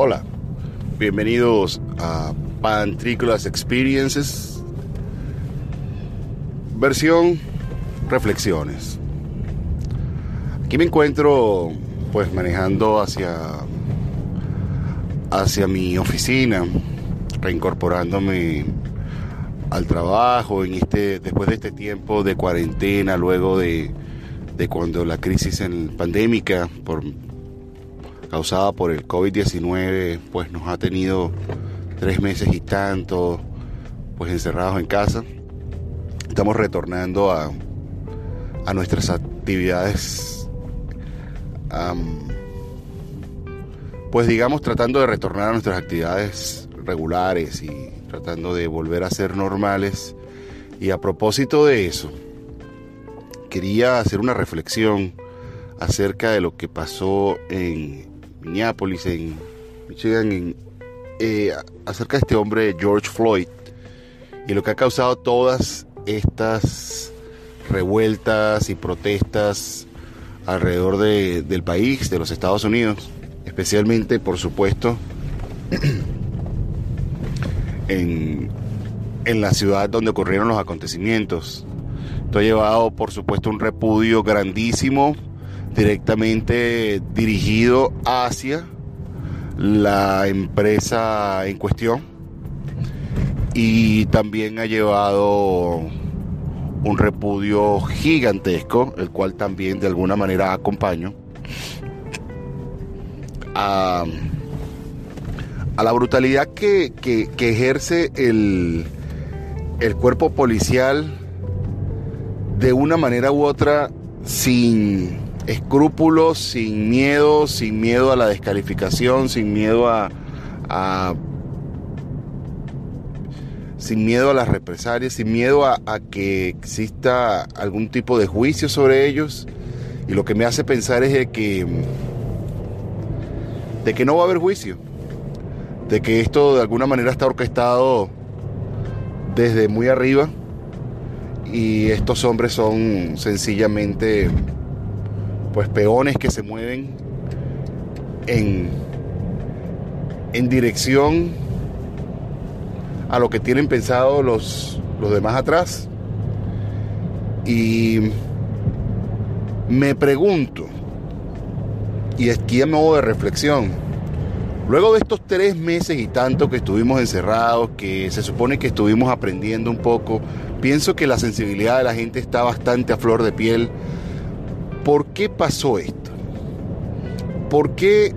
Hola, bienvenidos a Pantrícolas Experiences, versión reflexiones. Aquí me encuentro pues manejando hacia hacia mi oficina, reincorporándome al trabajo en este después de este tiempo de cuarentena, luego de, de cuando la crisis en, pandémica por causada por el COVID-19, pues nos ha tenido tres meses y tanto, pues encerrados en casa. Estamos retornando a, a nuestras actividades, pues digamos tratando de retornar a nuestras actividades regulares y tratando de volver a ser normales. Y a propósito de eso, quería hacer una reflexión acerca de lo que pasó en Minneapolis, en Michigan, eh, acerca de este hombre George Floyd y lo que ha causado todas estas revueltas y protestas alrededor del país, de los Estados Unidos, especialmente, por supuesto, en, en la ciudad donde ocurrieron los acontecimientos. Esto ha llevado, por supuesto, un repudio grandísimo directamente dirigido hacia la empresa en cuestión y también ha llevado un repudio gigantesco, el cual también de alguna manera acompaño a, la brutalidad que, que, ejerce el, el cuerpo policial de una manera u otra sin escrúpulos, sin miedo, sin miedo a la descalificación, sin miedo a, sin miedo a las represalias, sin miedo a, que exista algún tipo de juicio sobre ellos. Y lo que me hace pensar es de que, de que no va a haber juicio, de que esto de alguna manera está orquestado desde muy arriba y estos hombres son sencillamente pues peones que se mueven en, en dirección a lo que tienen pensado los, los demás atrás. Y me pregunto, y aquí a modo de reflexión, luego de estos tres meses y tanto que estuvimos encerrados, que se supone que estuvimos aprendiendo un poco, pienso que la sensibilidad de la gente está bastante a flor de piel ¿Por qué pasó esto? ¿Por qué,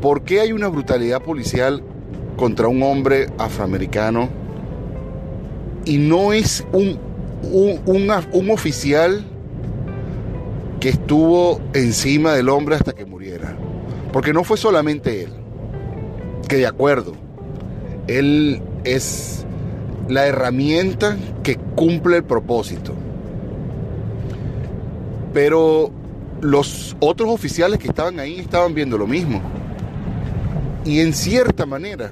¿Por qué hay una brutalidad policial contra un hombre afroamericano y no es un, un, oficial que estuvo encima del hombre hasta que muriera? Porque no fue solamente él, que de acuerdo, él es la herramienta que cumple el propósito pero los otros oficiales que estaban ahí estaban viendo lo mismo. Y en cierta manera,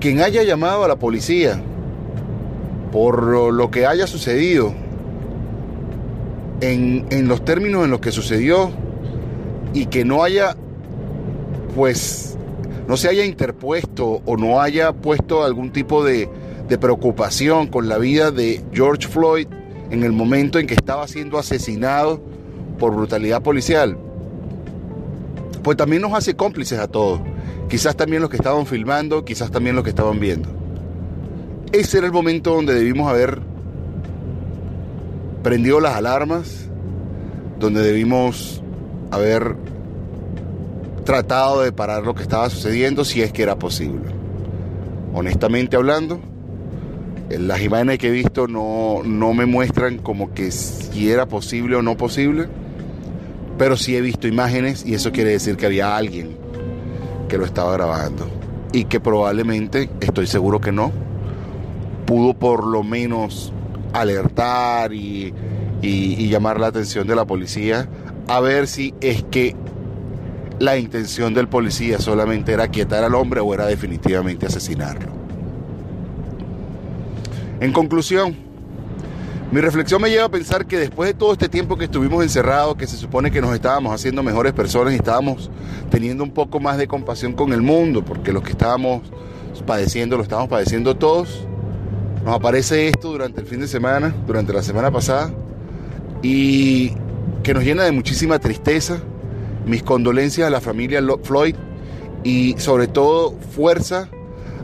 quien haya llamado a la policía por lo que haya sucedido, en, los términos en los que sucedió, y que no haya, pues, no se haya interpuesto o no haya puesto algún tipo de, de preocupación con la vida de George Floyd, en el momento en que estaba siendo asesinado por brutalidad policial, pues también nos hace cómplices a todos. Quizás también los que estaban filmando, quizás también los que estaban viendo. Ese era el momento donde debimos haber prendido las alarmas, donde debimos haber tratado de parar lo que estaba sucediendo si es que era posible. Honestamente hablando, las imágenes que he visto no, me muestran como que si era posible o no posible, pero sí he visto imágenes y eso quiere decir que había alguien que lo estaba grabando y que probablemente, estoy seguro que no, pudo por lo menos alertar y, y llamar la atención de la policía a ver si es que la intención del policía solamente era quietar al hombre o era definitivamente asesinarlo. En conclusión, Mi reflexión me lleva a pensar que después de todo este tiempo que estuvimos encerrados, que se supone que nos estábamos haciendo mejores personas y estábamos teniendo un poco más de compasión con el mundo, porque los que estábamos padeciendo lo estábamos padeciendo todos, nos aparece esto durante el fin de semana, durante la semana pasada, y que nos llena de muchísima tristeza. Mis condolencias a la familia Floyd y sobre todo fuerza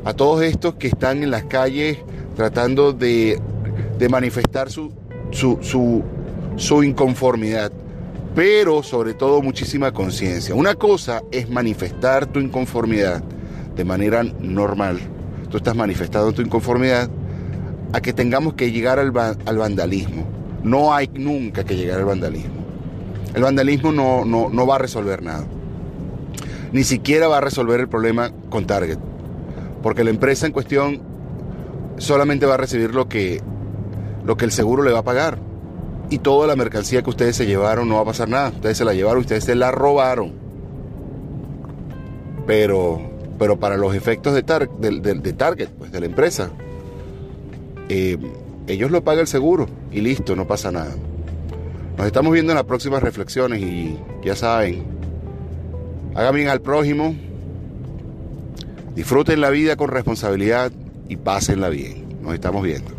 a todos estos que están en las calles tratando de de manifestar su, su, su, inconformidad, pero sobre todo muchísima conciencia. Una cosa es manifestar tu inconformidad de manera normal. Tú estás manifestando tu inconformidad a que tengamos que llegar al, al vandalismo. No hay nunca que llegar al vandalismo. El vandalismo no, no, no va a resolver nada. Ni siquiera va a resolver el problema con Target. Porque la empresa en cuestión solamente va a recibir lo que lo que el seguro le va a pagar. Y toda la mercancía que ustedes se llevaron no va a pasar nada. Ustedes se la llevaron, ustedes se la robaron. Pero, pero para los efectos de, de, Target, pues de la empresa, eh, ellos lo paga el seguro y listo, no pasa nada. Nos estamos viendo en las próximas reflexiones y ya saben, hagan bien al prójimo, disfruten la vida con responsabilidad y pásenla bien. Nos estamos viendo.